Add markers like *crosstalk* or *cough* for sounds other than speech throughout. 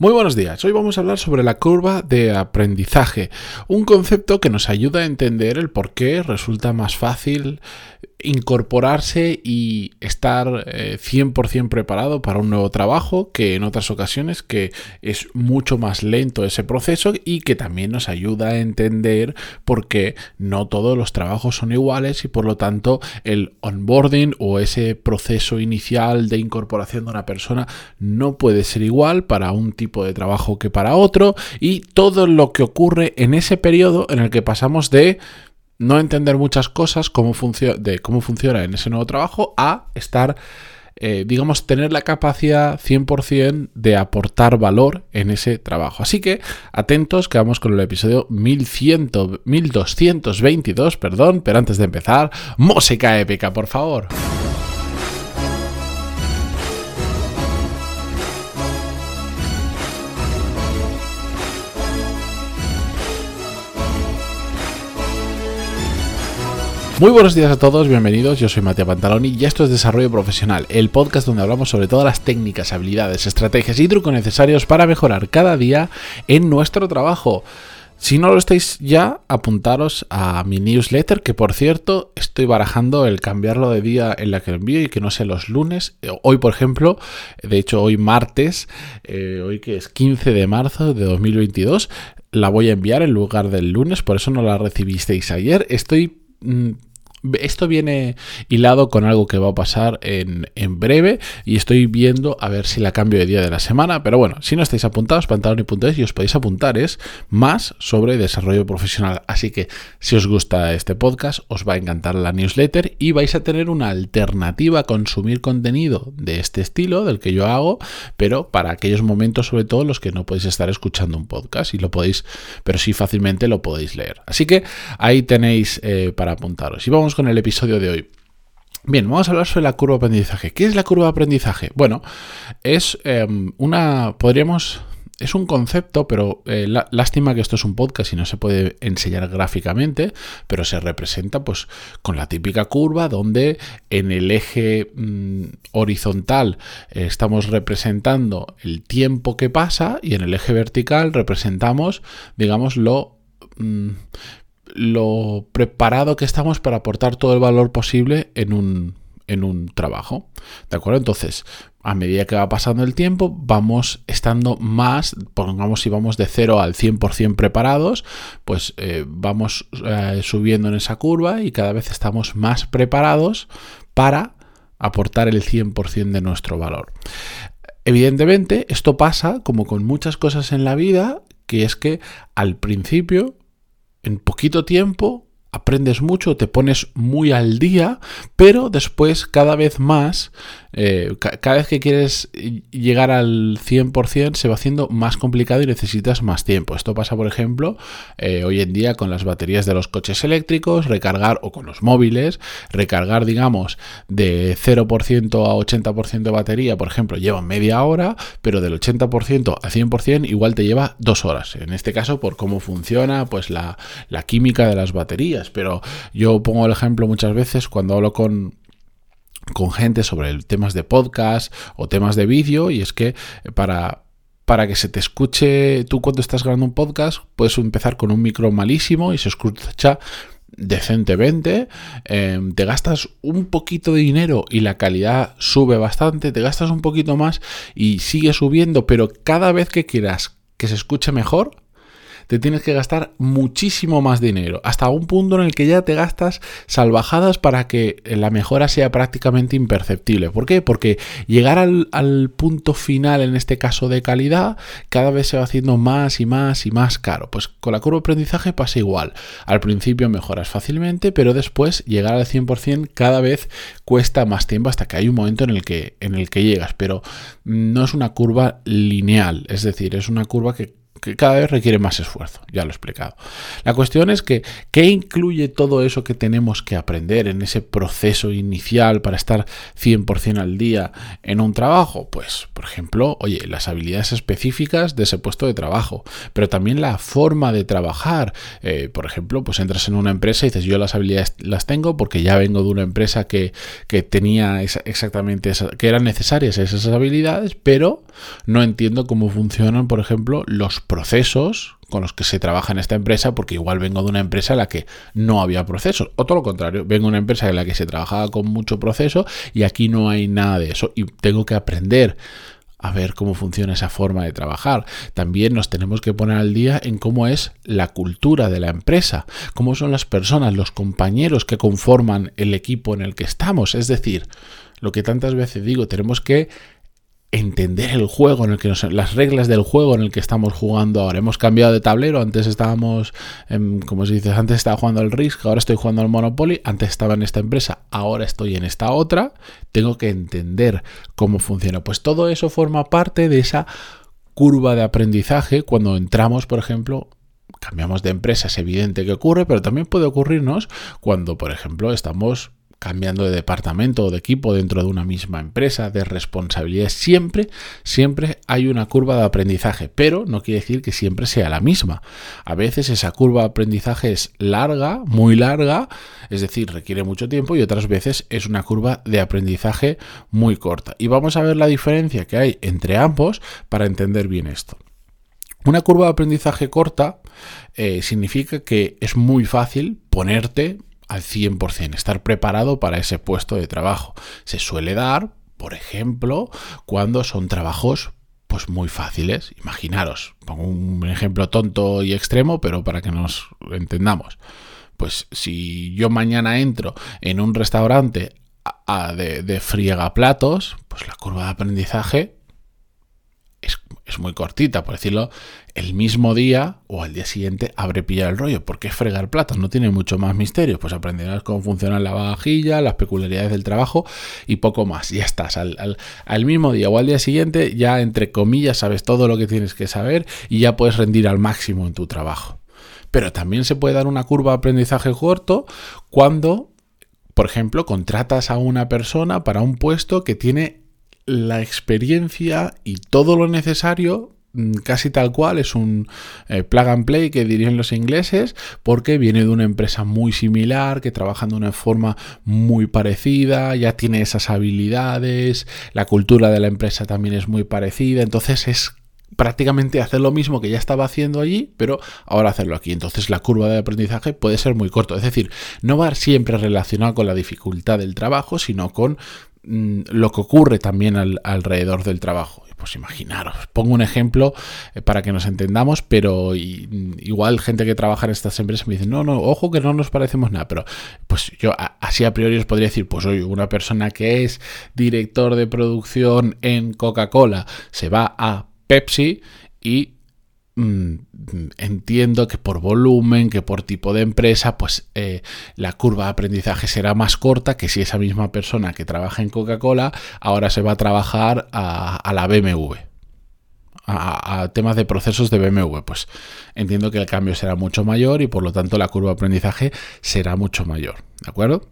Muy buenos días, hoy vamos a hablar sobre la curva de aprendizaje, un concepto que nos ayuda a entender el por qué resulta más fácil incorporarse y estar 100% eh, preparado para un nuevo trabajo que en otras ocasiones que es mucho más lento ese proceso y que también nos ayuda a entender por qué no todos los trabajos son iguales y por lo tanto el onboarding o ese proceso inicial de incorporación de una persona no puede ser igual para un tipo de trabajo que para otro y todo lo que ocurre en ese periodo en el que pasamos de no entender muchas cosas cómo de cómo funciona en ese nuevo trabajo a estar, eh, digamos, tener la capacidad 100% de aportar valor en ese trabajo. Así que atentos que vamos con el episodio 1100, 1222, perdón, pero antes de empezar, música épica, por favor. Muy buenos días a todos, bienvenidos. Yo soy Matías Pantaloni y esto es Desarrollo Profesional, el podcast donde hablamos sobre todas las técnicas, habilidades, estrategias y trucos necesarios para mejorar cada día en nuestro trabajo. Si no lo estáis ya, apuntaros a mi newsletter, que por cierto estoy barajando el cambiarlo de día en la que lo envío y que no sea los lunes. Hoy, por ejemplo, de hecho hoy martes, eh, hoy que es 15 de marzo de 2022, la voy a enviar en lugar del lunes, por eso no la recibisteis ayer. Estoy mm, esto viene hilado con algo que va a pasar en, breve y estoy viendo a ver si la cambio de día de la semana. Pero bueno, si no estáis apuntados, pantaloni.es y os podéis apuntar es más sobre desarrollo profesional. Así que si os gusta este podcast, os va a encantar la newsletter y vais a tener una alternativa a consumir contenido de este estilo, del que yo hago, pero para aquellos momentos, sobre todo los que no podéis estar escuchando un podcast y lo podéis, pero sí fácilmente lo podéis leer. Así que ahí tenéis eh, para apuntaros. Y vamos con el episodio de hoy. Bien, vamos a hablar sobre la curva de aprendizaje. ¿Qué es la curva de aprendizaje? Bueno, es em, una, podríamos, es un concepto, pero eh, lástima que esto es un podcast y no se puede enseñar gráficamente, pero se representa pues con la típica curva donde en el eje mm, horizontal eh, estamos representando el tiempo que pasa y en el eje vertical representamos, digamos, lo... Mm, lo preparado que estamos para aportar todo el valor posible en un, en un trabajo. ¿De acuerdo? Entonces, a medida que va pasando el tiempo, vamos estando más, pongamos si vamos de 0 al 100% preparados, pues eh, vamos eh, subiendo en esa curva y cada vez estamos más preparados para aportar el 100% de nuestro valor. Evidentemente, esto pasa como con muchas cosas en la vida, que es que al principio en poquito tiempo aprendes mucho, te pones muy al día, pero después cada vez más eh, cada vez que quieres llegar al 100% se va haciendo más complicado y necesitas más tiempo. Esto pasa, por ejemplo, eh, hoy en día con las baterías de los coches eléctricos, recargar o con los móviles, recargar, digamos, de 0% a 80% de batería, por ejemplo, lleva media hora, pero del 80% a 100% igual te lleva dos horas. En este caso, por cómo funciona pues la, la química de las baterías. Pero yo pongo el ejemplo muchas veces cuando hablo con con gente sobre temas de podcast o temas de vídeo y es que para para que se te escuche tú cuando estás grabando un podcast, puedes empezar con un micro malísimo y se escucha decentemente, em, te gastas un poquito de dinero y la calidad sube bastante, te gastas un poquito más y sigue subiendo, pero cada vez que quieras que se escuche mejor, te tienes que gastar muchísimo más dinero, hasta un punto en el que ya te gastas salvajadas para que la mejora sea prácticamente imperceptible. ¿Por qué? Porque llegar al, punto final, en este caso de calidad, cada vez se va haciendo más y más y más caro. Pues con la curva de aprendizaje pasa igual. Al principio mejoras fácilmente, pero después llegar al 100% cada vez cuesta más tiempo hasta que hay un momento en el que, en el que llegas. Pero no es una curva lineal, es decir, es una curva que que cada vez requiere más esfuerzo, ya lo he explicado. La cuestión es que, ¿qué incluye todo eso que tenemos que aprender en ese proceso inicial para estar 100% al día en un trabajo? Pues, por ejemplo, oye, las habilidades específicas de ese puesto de trabajo, pero también la forma de trabajar. Eh, por ejemplo, pues entras en una empresa y dices, yo las habilidades las tengo porque ya vengo de una empresa que, que tenía exactamente, que eran necesarias esas habilidades, pero no entiendo cómo funcionan, por ejemplo, los procesos con los que se trabaja en esta empresa, porque igual vengo de una empresa en la que no había procesos, o todo lo contrario, vengo de una empresa en la que se trabajaba con mucho proceso y aquí no hay nada de eso y tengo que aprender a ver cómo funciona esa forma de trabajar. También nos tenemos que poner al día en cómo es la cultura de la empresa, cómo son las personas, los compañeros que conforman el equipo en el que estamos. Es decir, lo que tantas veces digo, tenemos que entender el juego en el que nos, las reglas del juego en el que estamos jugando ahora. Hemos cambiado de tablero, antes estábamos, como se dice, antes estaba jugando al Risk, ahora estoy jugando al Monopoly, antes estaba en esta empresa, ahora estoy en esta otra, tengo que entender cómo funciona. Pues todo eso forma parte de esa curva de aprendizaje cuando entramos, por ejemplo, cambiamos de empresa, es evidente que ocurre, pero también puede ocurrirnos cuando, por ejemplo, estamos cambiando de departamento o de equipo dentro de una misma empresa, de responsabilidades, siempre, siempre hay una curva de aprendizaje, pero no quiere decir que siempre sea la misma. A veces esa curva de aprendizaje es larga, muy larga, es decir, requiere mucho tiempo y otras veces es una curva de aprendizaje muy corta. Y vamos a ver la diferencia que hay entre ambos para entender bien esto. Una curva de aprendizaje corta eh, significa que es muy fácil ponerte al 100%, estar preparado para ese puesto de trabajo. Se suele dar, por ejemplo, cuando son trabajos pues muy fáciles. Imaginaros, pongo un ejemplo tonto y extremo, pero para que nos entendamos. Pues si yo mañana entro en un restaurante de, de friega platos, pues la curva de aprendizaje es muy cortita, por decirlo, el mismo día o al día siguiente habré pillado el rollo. ¿Por qué fregar platos? No tiene mucho más misterio. Pues aprenderás cómo funciona la vajilla, las peculiaridades del trabajo y poco más. Ya estás. Al, al, mismo día o al día siguiente ya entre comillas sabes todo lo que tienes que saber y ya puedes rendir al máximo en tu trabajo. Pero también se puede dar una curva de aprendizaje corto cuando, por ejemplo, contratas a una persona para un puesto que tiene la experiencia y todo lo necesario mm, casi tal cual, es un eh, plug and play que dirían los ingleses, porque viene de una empresa muy similar, que trabaja de una forma muy parecida, ya tiene esas habilidades, la cultura de la empresa también es muy parecida, entonces es prácticamente hacer lo mismo que ya estaba haciendo allí, pero ahora hacerlo aquí. Entonces la curva de aprendizaje puede ser muy corto, es decir, no va siempre relacionado con la dificultad del trabajo, sino con lo que ocurre también alrededor del trabajo. Pues imaginaros, pongo un ejemplo eh, para que nos entendamos, pero mm, igual gente que trabaja en estas empresas me dice, no, no, ojo que no nos parecemos nada, pero pues yo así a priori os podría decir, pues hoy una persona que es director de producción en Coca-Cola se va a Pepsi y Mm, entiendo que por volumen, que por tipo de empresa, pues eh, la curva de aprendizaje será más corta que si esa misma persona que trabaja en Coca-Cola ahora se va a trabajar a, la BMW. A, a, temas de procesos de BMW, pues entiendo que el cambio será mucho mayor y por lo tanto la curva de aprendizaje será mucho mayor. ¿De acuerdo?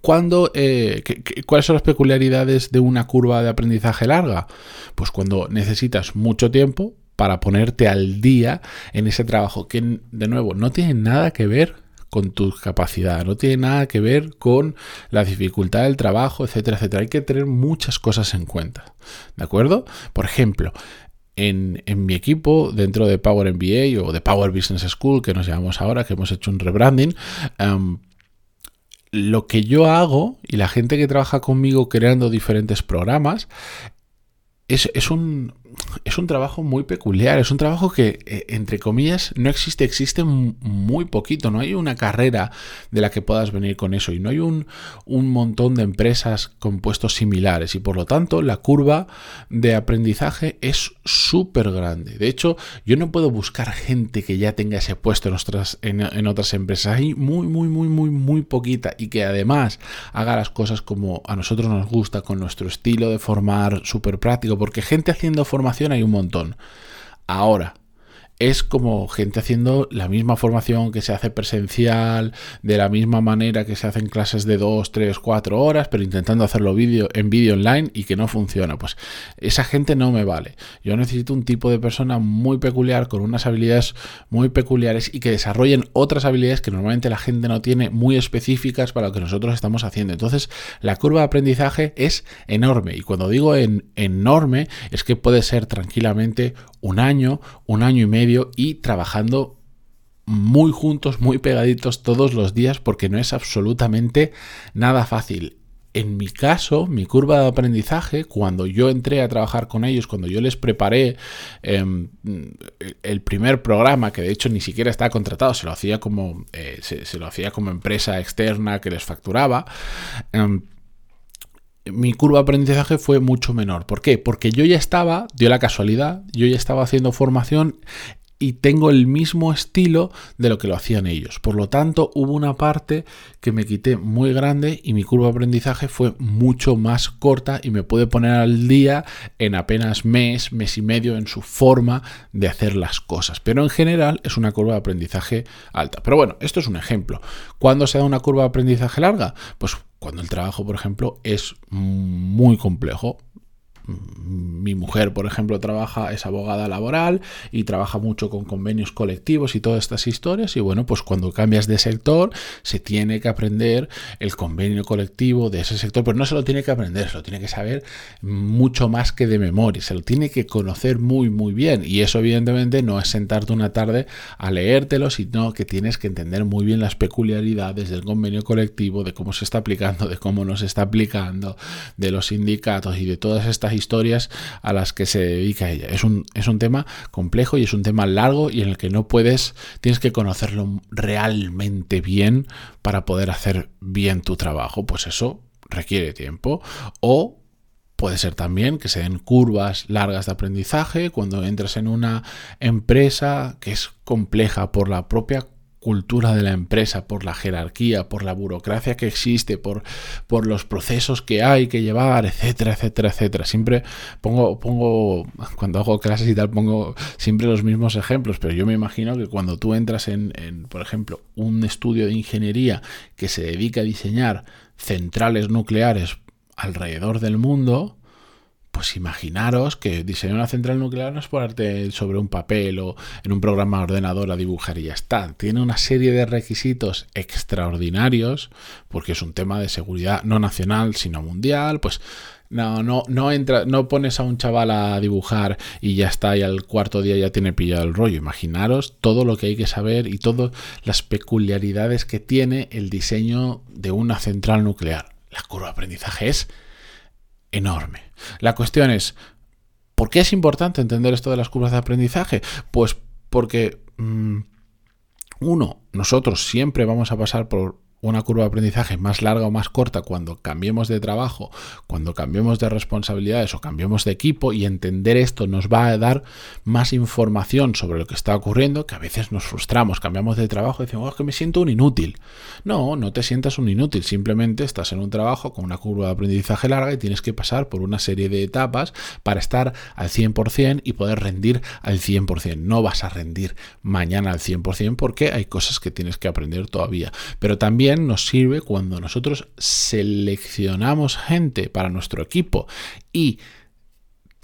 Cuando, eh, ¿Cuáles son las peculiaridades de una curva de aprendizaje larga? Pues cuando necesitas mucho tiempo para ponerte al día en ese trabajo que, de nuevo, no tiene nada que ver con tu capacidad, no tiene nada que ver con la dificultad del trabajo, etcétera, etcétera. Hay que tener muchas cosas en cuenta, ¿de acuerdo? Por ejemplo, en, mi equipo, dentro de Power MBA o de Power Business School, que nos llamamos ahora, que hemos hecho un rebranding, em, lo que yo hago y la gente que trabaja conmigo creando diferentes programas es, es un, es un trabajo muy peculiar, es un trabajo que, eh, entre comillas, no existe, existe muy poquito, no hay una carrera de la que puedas venir con eso y no hay un, un montón de empresas con puestos similares y por lo tanto la curva de aprendizaje es súper grande. De hecho, yo no puedo buscar gente que ya tenga ese puesto en otras, en, otras empresas, hay muy, muy, muy, muy, muy poquita y que además haga las cosas como a nosotros nos gusta, con nuestro estilo de formar súper práctico, porque gente haciendo formación hay un montón. Ahora, es como gente haciendo la misma formación que se hace presencial, de la misma manera que se hacen clases de 2, 3, 4 horas, pero intentando hacerlo vídeo, en vídeo online y que no funciona. Pues esa gente no me vale. Yo necesito un tipo de persona muy peculiar, con unas habilidades muy peculiares y que desarrollen otras habilidades que normalmente la gente no tiene, muy específicas para lo que nosotros estamos haciendo. Entonces, la curva de aprendizaje es enorme. Y cuando digo en, enorme, es que puede ser tranquilamente un año, un año y medio y trabajando muy juntos, muy pegaditos todos los días porque no es absolutamente nada fácil. En mi caso, mi curva de aprendizaje, cuando yo entré a trabajar con ellos, cuando yo les preparé em, el primer programa, que de hecho ni siquiera estaba contratado, se lo hacía como, eh, se, lo hacía como empresa externa que les facturaba, em, mi curva de aprendizaje fue mucho menor. ¿Por qué? Porque yo ya estaba, dio la casualidad, yo ya estaba haciendo formación y tengo el mismo estilo de lo que lo hacían ellos. Por lo tanto, hubo una parte que me quité muy grande y mi curva de aprendizaje fue mucho más corta y me pude poner al día en apenas mes, mes y medio en su forma de hacer las cosas. Pero en general es una curva de aprendizaje alta. Pero bueno, esto es un ejemplo. ¿Cuándo se da una curva de aprendizaje larga? Pues cuando el trabajo, por ejemplo, es muy complejo mi mujer, por ejemplo, trabaja, es abogada laboral y trabaja mucho con convenios colectivos y todas estas historias. Y bueno, pues cuando cambias de sector, se tiene que aprender el convenio colectivo de ese sector, pero no se lo tiene que aprender, se lo tiene que saber mucho más que de memoria, se lo tiene que conocer muy, muy bien. Y eso, evidentemente, no es sentarte una tarde a leértelo, sino que tienes que entender muy bien las peculiaridades del convenio colectivo, de cómo se está aplicando, de cómo no se está aplicando, de los sindicatos y de todas estas historias a las que se dedica ella. Es un, es un tema complejo y es un tema largo y en el que no puedes, tienes que conocerlo realmente bien para poder hacer bien tu trabajo. Pues eso requiere tiempo. O Puede ser también que se den curvas largas de aprendizaje cuando entras en una empresa que es compleja por la propia cultura de la empresa, por la jerarquía, por la burocracia que existe, por, por los procesos que hay que llevar, etcétera, etcétera, etcétera. Siempre pongo, pongo, cuando hago clases y tal, pongo siempre los mismos ejemplos, pero yo me imagino que cuando tú entras en, en por ejemplo, un estudio de ingeniería que se dedica a diseñar centrales nucleares alrededor del mundo, pues imaginaros que diseñar una central nuclear no es ponerte sobre un papel o en un programa de ordenador a dibujar y ya está. Tiene una serie de requisitos extraordinarios, porque es un tema de seguridad no nacional, sino mundial, pues no, no, no entra, no pones a un chaval a dibujar y ya está, y al cuarto día ya tiene pillado el rollo. Imaginaros todo lo que hay que saber y todas las peculiaridades que tiene el diseño de una central nuclear. La curva de aprendizaje es enorme. La cuestión es, ¿por qué es importante entender esto de las curvas de aprendizaje? Pues porque, mm, uno, nosotros siempre vamos a pasar por una curva de aprendizaje más larga o más corta cuando cambiemos de trabajo, cuando cambiemos de responsabilidades o cambiemos de equipo y entender esto nos va a dar más información sobre lo que está ocurriendo, que a veces nos frustramos, cambiamos de trabajo y decimos, oh, que me siento un inútil. No, no te sientas un inútil, simplemente estás en un trabajo con una curva de aprendizaje larga y tienes que pasar por una serie de etapas para estar al 100% y poder rendir al 100%. No vas a rendir mañana al 100% porque hay cosas que tienes que aprender todavía, pero también nos sirve cuando nosotros seleccionamos gente para nuestro equipo y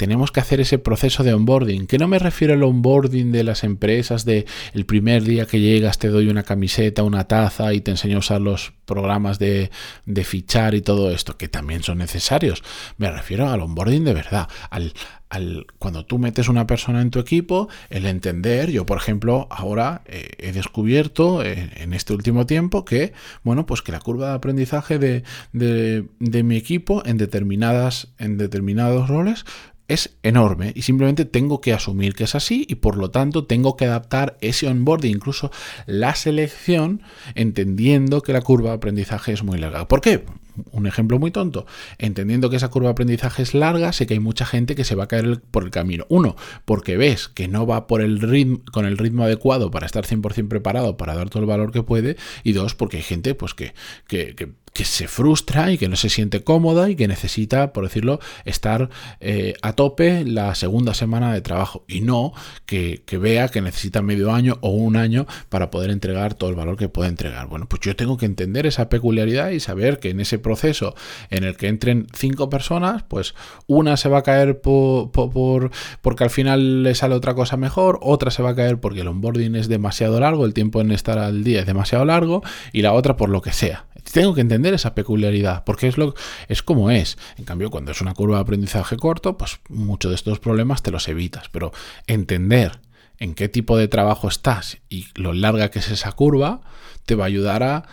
tenemos que hacer ese proceso de onboarding, que no me refiero al onboarding de las empresas de el primer día que llegas te doy una camiseta, una taza y te enseño a usar los programas de, de fichar y todo esto, que también son necesarios. Me refiero al onboarding de verdad, al, al, cuando tú metes una persona en tu equipo, el entender, yo por ejemplo ahora eh, he descubierto eh, en este último tiempo que, bueno, pues que la curva de aprendizaje de, de, de mi equipo en, determinadas, en determinados roles es enorme y simplemente tengo que asumir que es así y por lo tanto tengo que adaptar ese onboarding, incluso la selección, entendiendo que la curva de aprendizaje es muy larga. ¿Por qué? Un ejemplo muy tonto. Entendiendo que esa curva de aprendizaje es larga, sé que hay mucha gente que se va a caer por el camino. Uno, porque ves que no va por el ritmo, con el ritmo adecuado para estar 100% preparado para dar todo el valor que puede. Y dos, porque hay gente pues que, que, que se frustra y que no se siente cómoda y que necesita, por decirlo, estar eh, a tope la segunda semana de trabajo y no que, vea que necesita medio año o un año para poder entregar todo el valor que puede entregar. Bueno, pues yo tengo que entender esa peculiaridad y saber que en ese proceso en el que entren cinco personas, pues una se va a caer por, por, porque al final le sale otra cosa mejor, otra se va a caer porque el onboarding es demasiado largo, el tiempo en estar al día es demasiado largo y la otra por lo que sea. Tengo que entender esa peculiaridad, porque es, lo, es como es. En cambio, cuando es una curva de aprendizaje corto, pues muchos de estos problemas te los evitas. Pero entender en qué tipo de trabajo estás y lo larga que es esa curva, te va a ayudar a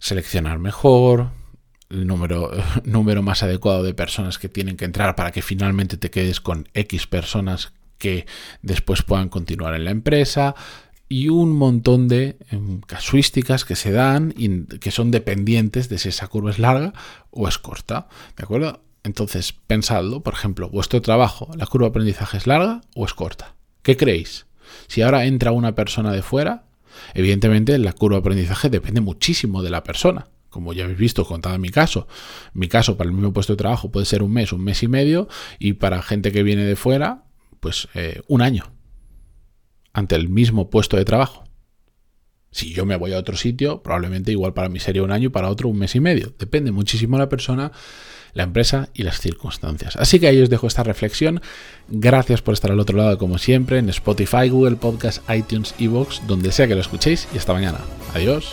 seleccionar mejor, el número, *laughs* número más adecuado de personas que tienen que entrar para que finalmente te quedes con X personas que después puedan continuar en la empresa, y un montón de em, casuísticas que se dan y que son dependientes de si esa curva es larga o es corta. ¿De acuerdo? Entonces, pensadlo, por ejemplo, vuestro trabajo, ¿la curva de aprendizaje es larga o es corta? ¿Qué creéis? Si ahora entra una persona de fuera, evidentemente la curva de aprendizaje depende muchísimo de la persona. Como ya habéis visto, contado en mi caso. Mi caso, para el mismo puesto de trabajo, puede ser un mes, un mes y medio, y para gente que viene de fuera, pues eh, un año ante el mismo puesto de trabajo. Si yo me voy a otro sitio, probablemente igual para mí sería un año para otro un mes y medio. Depende muchísimo la persona, la empresa y las circunstancias. Así que ahí os dejo esta reflexión. Gracias por estar al otro lado, como siempre, en Spotify, Google Podcast, iTunes, Evox, donde sea que lo escuchéis. Y hasta mañana. Adiós.